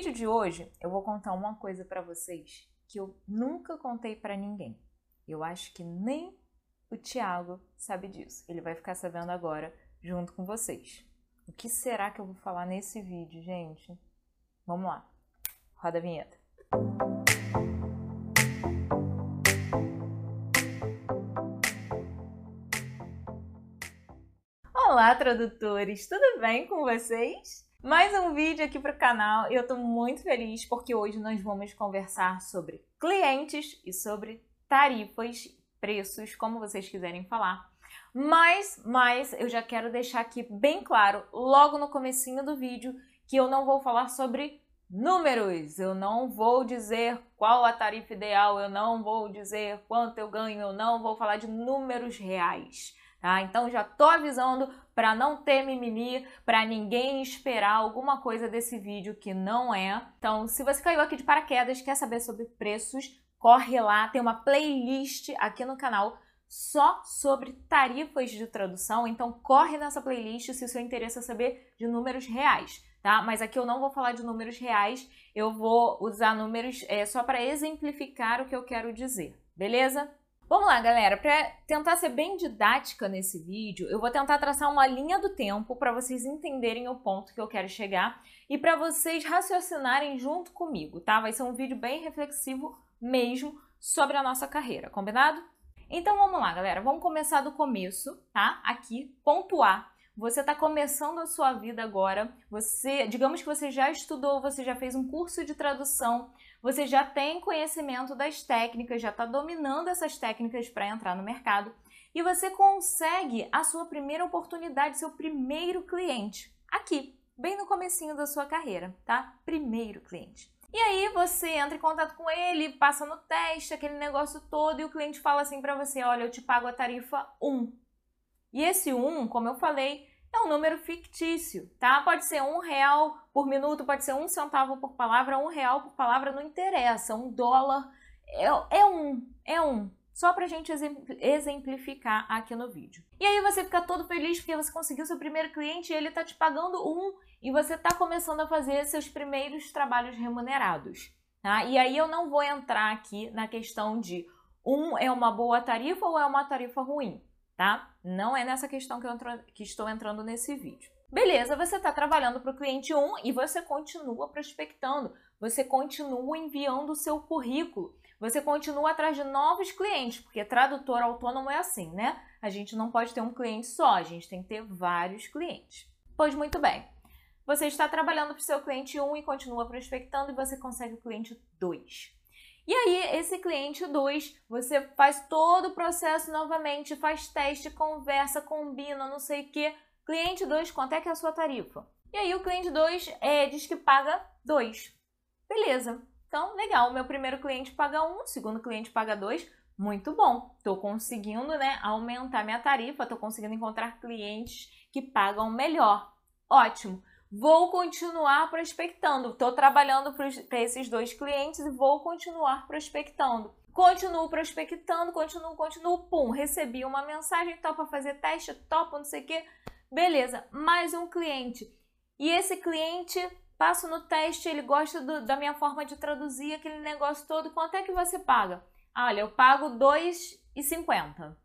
vídeo de hoje eu vou contar uma coisa para vocês que eu nunca contei para ninguém. Eu acho que nem o Thiago sabe disso. Ele vai ficar sabendo agora junto com vocês. O que será que eu vou falar nesse vídeo, gente? Vamos lá. Roda a vinheta. Olá, tradutores! Tudo bem com vocês? Mais um vídeo aqui para o canal e eu estou muito feliz porque hoje nós vamos conversar sobre clientes e sobre tarifas, preços, como vocês quiserem falar. Mas, mas eu já quero deixar aqui bem claro, logo no comecinho do vídeo, que eu não vou falar sobre números. Eu não vou dizer qual a tarifa ideal, eu não vou dizer quanto eu ganho, eu não vou falar de números reais. Tá? Então já tô avisando para não ter mimimi, para ninguém esperar alguma coisa desse vídeo que não é. Então, se você caiu aqui de paraquedas, quer saber sobre preços, corre lá, tem uma playlist aqui no canal só sobre tarifas de tradução, então corre nessa playlist se o seu interesse é saber de números reais, tá? Mas aqui eu não vou falar de números reais, eu vou usar números é, só para exemplificar o que eu quero dizer, beleza? Vamos lá, galera. Para tentar ser bem didática nesse vídeo, eu vou tentar traçar uma linha do tempo para vocês entenderem o ponto que eu quero chegar e para vocês raciocinarem junto comigo, tá? Vai ser um vídeo bem reflexivo mesmo sobre a nossa carreira, combinado? Então vamos lá, galera. Vamos começar do começo, tá? Aqui, ponto A. Você está começando a sua vida agora. Você, digamos que você já estudou, você já fez um curso de tradução, você já tem conhecimento das técnicas, já está dominando essas técnicas para entrar no mercado e você consegue a sua primeira oportunidade, seu primeiro cliente, aqui, bem no comecinho da sua carreira, tá? Primeiro cliente. E aí você entra em contato com ele, passa no teste, aquele negócio todo, e o cliente fala assim para você: olha, eu te pago a tarifa 1. E esse 1, como eu falei, é um número fictício, tá? Pode ser um real por minuto, pode ser um centavo por palavra, um real por palavra, não interessa. Um dólar é, é um, é um. Só pra gente exemplificar aqui no vídeo. E aí você fica todo feliz porque você conseguiu seu primeiro cliente e ele tá te pagando um e você tá começando a fazer seus primeiros trabalhos remunerados, tá? E aí eu não vou entrar aqui na questão de um é uma boa tarifa ou é uma tarifa ruim tá? Não é nessa questão que, entro, que estou entrando nesse vídeo. Beleza, você está trabalhando para o cliente 1 e você continua prospectando, você continua enviando o seu currículo, você continua atrás de novos clientes, porque tradutor autônomo é assim, né? A gente não pode ter um cliente só, a gente tem que ter vários clientes. Pois muito bem, você está trabalhando para o seu cliente 1 e continua prospectando e você consegue o cliente 2. E aí, esse cliente 2, você faz todo o processo novamente, faz teste, conversa, combina, não sei o que. Cliente 2, quanto é que é a sua tarifa? E aí, o cliente 2 é, diz que paga 2. Beleza. Então, legal, meu primeiro cliente paga 1, um, segundo cliente paga 2. Muito bom. Estou conseguindo né, aumentar minha tarifa, estou conseguindo encontrar clientes que pagam melhor. Ótimo. Vou continuar prospectando. Estou trabalhando para esses dois clientes e vou continuar prospectando. Continuo prospectando, continuo, continuo, pum, recebi uma mensagem, topa fazer teste, topa não sei o quê. Beleza, mais um cliente. E esse cliente, passo no teste, ele gosta do, da minha forma de traduzir aquele negócio todo. Quanto é que você paga? Olha, eu pago R$ 2,50.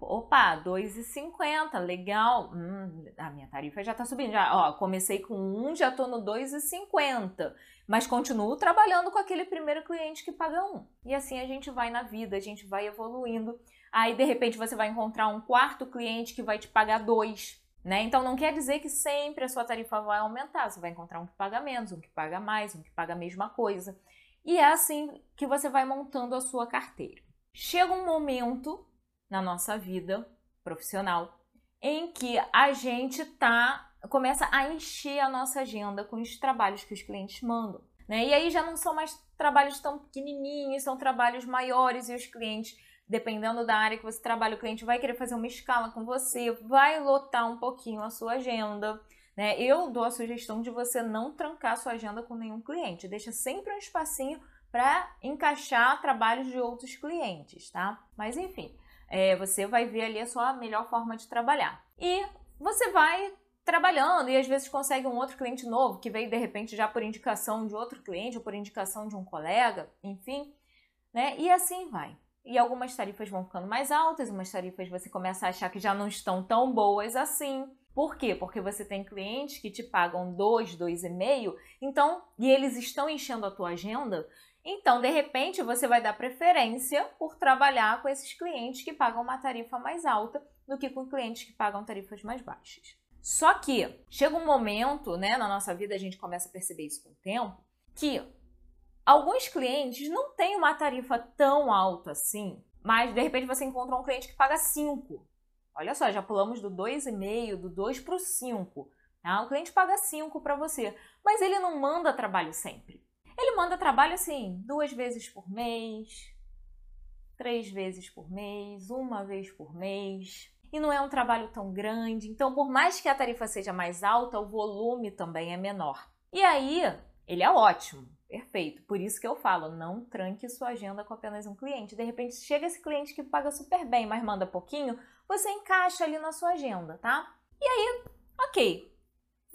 Opa, 2,50, legal. Hum, a minha tarifa já tá subindo. Já, ó, comecei com 1, já tô no 2,50. Mas continuo trabalhando com aquele primeiro cliente que paga 1. E assim a gente vai na vida, a gente vai evoluindo. Aí, de repente, você vai encontrar um quarto cliente que vai te pagar 2. Né? Então não quer dizer que sempre a sua tarifa vai aumentar. Você vai encontrar um que paga menos, um que paga mais, um que paga a mesma coisa. E é assim que você vai montando a sua carteira. Chega um momento na nossa vida profissional em que a gente tá começa a encher a nossa agenda com os trabalhos que os clientes mandam. Né? E aí já não são mais trabalhos tão pequenininhos, são trabalhos maiores e os clientes, dependendo da área que você trabalha, o cliente vai querer fazer uma escala com você, vai lotar um pouquinho a sua agenda. Né? Eu dou a sugestão de você não trancar sua agenda com nenhum cliente, deixa sempre um espacinho para encaixar trabalhos de outros clientes, tá? Mas enfim, é, você vai ver ali a sua melhor forma de trabalhar. E você vai trabalhando e às vezes consegue um outro cliente novo que veio de repente já por indicação de outro cliente ou por indicação de um colega, enfim, né? E assim vai. E algumas tarifas vão ficando mais altas, umas tarifas você começa a achar que já não estão tão boas assim. Por quê? Porque você tem clientes que te pagam 2, 2,5, então, e eles estão enchendo a tua agenda, então, de repente, você vai dar preferência por trabalhar com esses clientes que pagam uma tarifa mais alta do que com clientes que pagam tarifas mais baixas. Só que chega um momento, né, na nossa vida a gente começa a perceber isso com o tempo, que alguns clientes não têm uma tarifa tão alta assim, mas de repente você encontra um cliente que paga 5. Olha só, já pulamos do 2,5, do 2 para o 5. Tá? O cliente paga 5 para você, mas ele não manda trabalho sempre. Ele manda trabalho assim, duas vezes por mês, três vezes por mês, uma vez por mês e não é um trabalho tão grande. Então, por mais que a tarifa seja mais alta, o volume também é menor. E aí, ele é ótimo, perfeito. Por isso que eu falo, não tranque sua agenda com apenas um cliente. De repente, chega esse cliente que paga super bem, mas manda pouquinho, você encaixa ali na sua agenda, tá? E aí, ok.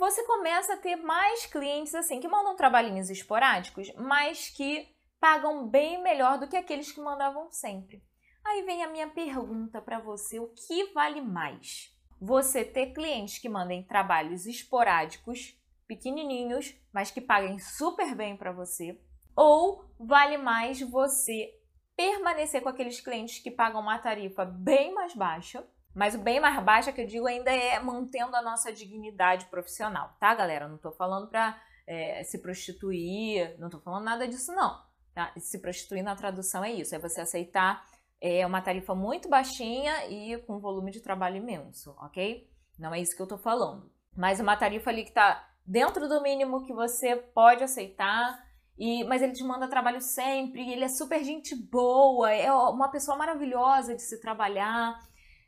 Você começa a ter mais clientes assim que mandam trabalhinhos esporádicos, mas que pagam bem melhor do que aqueles que mandavam sempre. Aí vem a minha pergunta para você: o que vale mais? Você ter clientes que mandem trabalhos esporádicos, pequenininhos, mas que paguem super bem para você? Ou vale mais você permanecer com aqueles clientes que pagam uma tarifa bem mais baixa? Mas o bem mais baixa que eu digo ainda é mantendo a nossa dignidade profissional, tá, galera? Não tô falando pra é, se prostituir, não tô falando nada disso, não. Tá? Se prostituir na tradução é isso, é você aceitar é uma tarifa muito baixinha e com volume de trabalho imenso, ok? Não é isso que eu tô falando. Mas uma tarifa ali que tá dentro do mínimo que você pode aceitar, e, mas ele te manda trabalho sempre, ele é super gente boa, é uma pessoa maravilhosa de se trabalhar.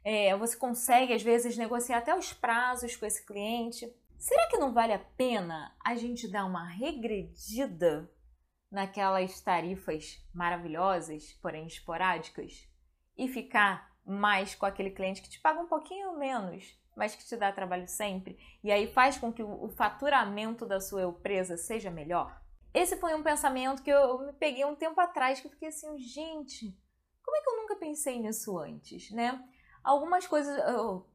É, você consegue, às vezes, negociar até os prazos com esse cliente. Será que não vale a pena a gente dar uma regredida naquelas tarifas maravilhosas, porém esporádicas, e ficar mais com aquele cliente que te paga um pouquinho menos, mas que te dá trabalho sempre, e aí faz com que o faturamento da sua empresa seja melhor? Esse foi um pensamento que eu me peguei um tempo atrás, que eu fiquei assim, gente, como é que eu nunca pensei nisso antes, né? Algumas coisas,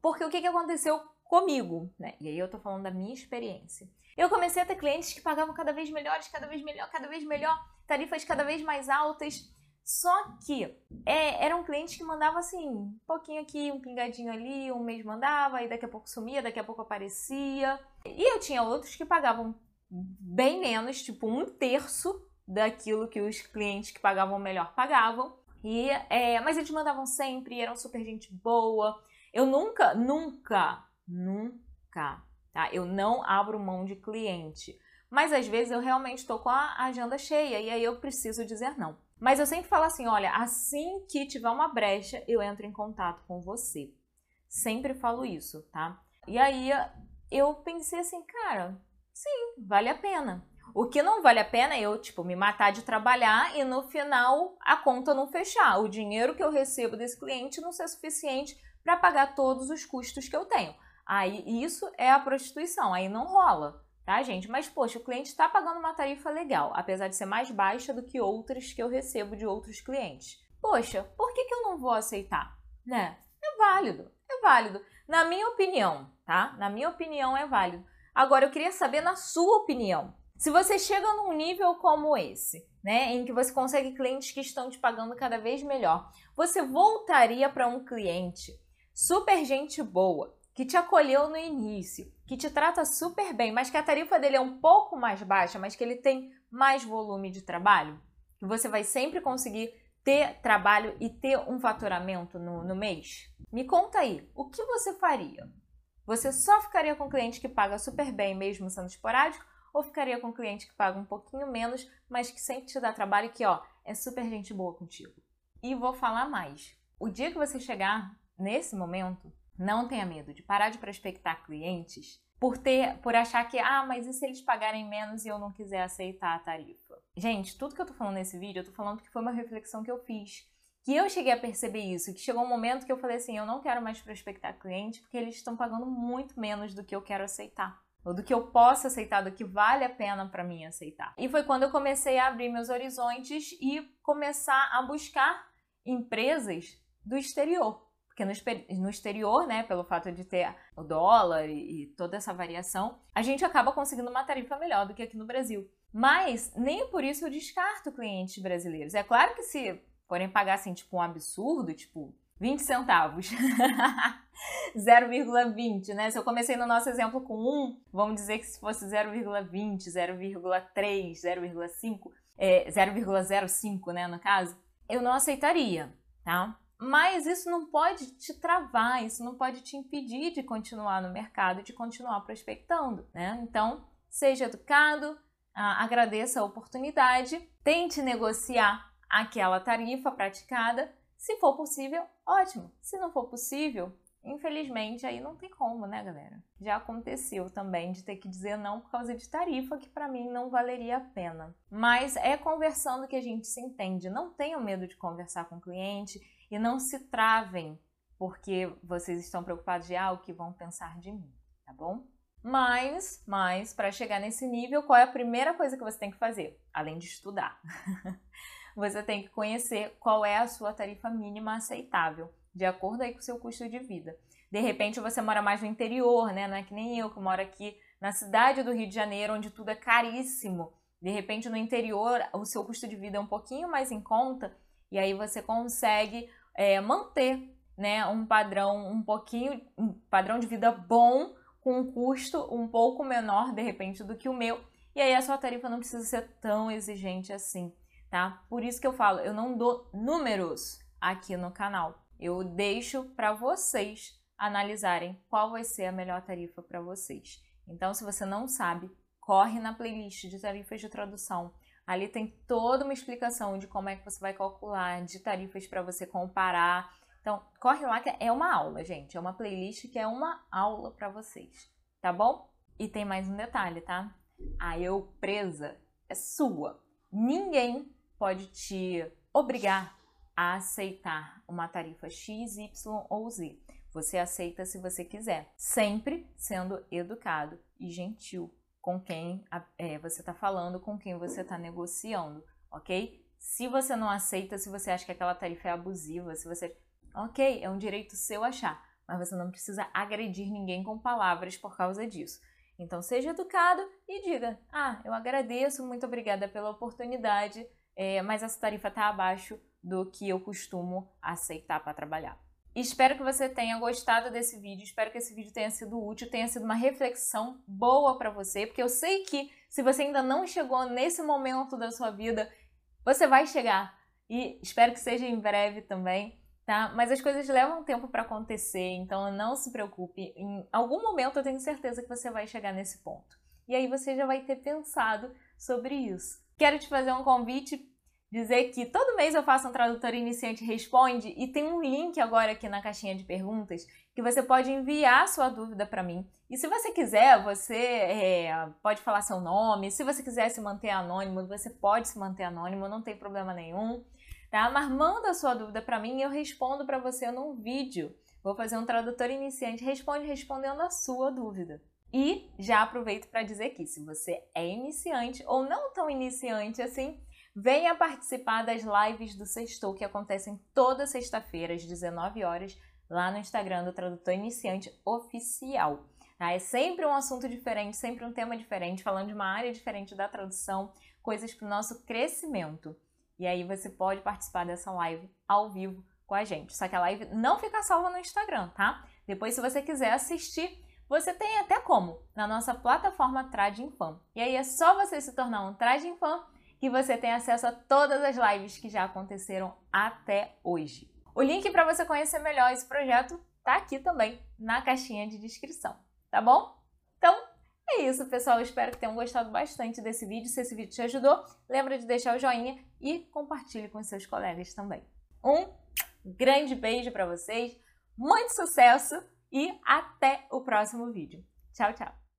porque o que, que aconteceu comigo, né? E aí eu tô falando da minha experiência. Eu comecei a ter clientes que pagavam cada vez melhores, cada vez melhor, cada vez melhor, tarifas cada vez mais altas. Só que é, eram clientes que mandavam assim, um pouquinho aqui, um pingadinho ali, um mês mandava, e daqui a pouco sumia, daqui a pouco aparecia. E eu tinha outros que pagavam bem menos, tipo um terço daquilo que os clientes que pagavam melhor pagavam. E, é, mas eles mandavam sempre, eram super gente boa. Eu nunca, nunca, nunca tá? Eu não abro mão de cliente. Mas às vezes eu realmente estou com a agenda cheia e aí eu preciso dizer não. Mas eu sempre falo assim: olha, assim que tiver uma brecha, eu entro em contato com você. Sempre falo isso, tá? E aí eu pensei assim, cara, sim, vale a pena. O que não vale a pena é eu, tipo, me matar de trabalhar e no final a conta não fechar. O dinheiro que eu recebo desse cliente não ser suficiente para pagar todos os custos que eu tenho. Aí isso é a prostituição, aí não rola, tá, gente? Mas, poxa, o cliente está pagando uma tarifa legal, apesar de ser mais baixa do que outras que eu recebo de outros clientes. Poxa, por que, que eu não vou aceitar? Né? É válido, é válido. Na minha opinião, tá? Na minha opinião é válido. Agora, eu queria saber na sua opinião. Se você chega num nível como esse, né, em que você consegue clientes que estão te pagando cada vez melhor, você voltaria para um cliente super gente boa, que te acolheu no início, que te trata super bem, mas que a tarifa dele é um pouco mais baixa, mas que ele tem mais volume de trabalho, que você vai sempre conseguir ter trabalho e ter um faturamento no, no mês? Me conta aí, o que você faria? Você só ficaria com cliente que paga super bem, mesmo sendo esporádico, ou ficaria com cliente que paga um pouquinho menos, mas que sempre te dá trabalho e que, ó, é super gente boa contigo? E vou falar mais. O dia que você chegar nesse momento, não tenha medo de parar de prospectar clientes por ter, por achar que, ah, mas e se eles pagarem menos e eu não quiser aceitar a tarifa? Gente, tudo que eu tô falando nesse vídeo, eu tô falando que foi uma reflexão que eu fiz. que eu cheguei a perceber isso, que chegou um momento que eu falei assim, eu não quero mais prospectar cliente porque eles estão pagando muito menos do que eu quero aceitar ou do que eu posso aceitar, do que vale a pena para mim aceitar. E foi quando eu comecei a abrir meus horizontes e começar a buscar empresas do exterior. Porque no, exterior, né, pelo fato de ter o dólar e, e toda essa variação, a gente acaba conseguindo uma tarifa melhor do que aqui no Brasil. Mas nem por isso eu descarto clientes brasileiros. É claro que se forem pagar assim, tipo, um absurdo, tipo, 20 centavos. 0,20, né? Se eu comecei no nosso exemplo com 1, vamos dizer que se fosse 0,20, 0,3, 0,5, é, 0,05, né, no caso, eu não aceitaria, tá? Mas isso não pode te travar, isso não pode te impedir de continuar no mercado, de continuar prospectando, né? Então, seja educado, agradeça a oportunidade, tente negociar aquela tarifa praticada. Se for possível, ótimo. Se não for possível, infelizmente aí não tem como, né, galera? Já aconteceu também de ter que dizer não por causa de tarifa que para mim não valeria a pena. Mas é conversando que a gente se entende. Não tenham medo de conversar com o cliente e não se travem porque vocês estão preocupados de ah, que vão pensar de mim, tá bom? Mas, mas para chegar nesse nível, qual é a primeira coisa que você tem que fazer? Além de estudar. você tem que conhecer qual é a sua tarifa mínima aceitável, de acordo aí com o seu custo de vida. De repente você mora mais no interior, né? Não é que nem eu que moro aqui na cidade do Rio de Janeiro, onde tudo é caríssimo. De repente no interior o seu custo de vida é um pouquinho mais em conta e aí você consegue é, manter né, um padrão um pouquinho, um padrão de vida bom com um custo um pouco menor, de repente, do que o meu. E aí a sua tarifa não precisa ser tão exigente assim, tá? Por isso que eu falo, eu não dou números aqui no canal. Eu deixo para vocês analisarem qual vai ser a melhor tarifa para vocês. Então, se você não sabe, corre na playlist de tarifas de tradução. Ali tem toda uma explicação de como é que você vai calcular, de tarifas para você comparar então, corre lá que é uma aula, gente. É uma playlist que é uma aula para vocês, tá bom? E tem mais um detalhe, tá? A eu presa é sua. Ninguém pode te obrigar a aceitar uma tarifa X, Y ou Z. Você aceita se você quiser, sempre sendo educado e gentil com quem é, você está falando, com quem você está negociando, ok? Se você não aceita, se você acha que aquela tarifa é abusiva, se você Ok, é um direito seu achar, mas você não precisa agredir ninguém com palavras por causa disso. Então seja educado e diga: Ah, eu agradeço, muito obrigada pela oportunidade, é, mas essa tarifa está abaixo do que eu costumo aceitar para trabalhar. Espero que você tenha gostado desse vídeo, espero que esse vídeo tenha sido útil, tenha sido uma reflexão boa para você, porque eu sei que se você ainda não chegou nesse momento da sua vida, você vai chegar e espero que seja em breve também tá? Mas as coisas levam tempo para acontecer, então não se preocupe. Em algum momento eu tenho certeza que você vai chegar nesse ponto. E aí você já vai ter pensado sobre isso. Quero te fazer um convite, dizer que todo mês eu faço um tradutor iniciante responde e tem um link agora aqui na caixinha de perguntas que você pode enviar sua dúvida para mim. E se você quiser, você é, pode falar seu nome. Se você quiser se manter anônimo, você pode se manter anônimo, não tem problema nenhum tá? Mas manda sua dúvida para mim e eu respondo para você num vídeo. Vou fazer um tradutor iniciante responde respondendo a sua dúvida. E já aproveito para dizer que se você é iniciante ou não tão iniciante assim, venha participar das lives do Sextou que acontecem toda sexta-feira às 19 horas lá no Instagram do Tradutor Iniciante Oficial. Tá? É sempre um assunto diferente, sempre um tema diferente, falando de uma área diferente da tradução, coisas para o nosso crescimento. E aí você pode participar dessa live ao vivo com a gente. Só que a live não fica salva no Instagram, tá? Depois, se você quiser assistir, você tem até como na nossa plataforma Trading E aí é só você se tornar um Trading que você tem acesso a todas as lives que já aconteceram até hoje. O link para você conhecer melhor esse projeto tá aqui também na caixinha de descrição, tá bom? Então, é isso, pessoal. espero que tenham gostado bastante desse vídeo. Se esse vídeo te ajudou, lembra de deixar o joinha e compartilhe com seus colegas também. Um grande beijo para vocês, muito sucesso e até o próximo vídeo. Tchau, tchau!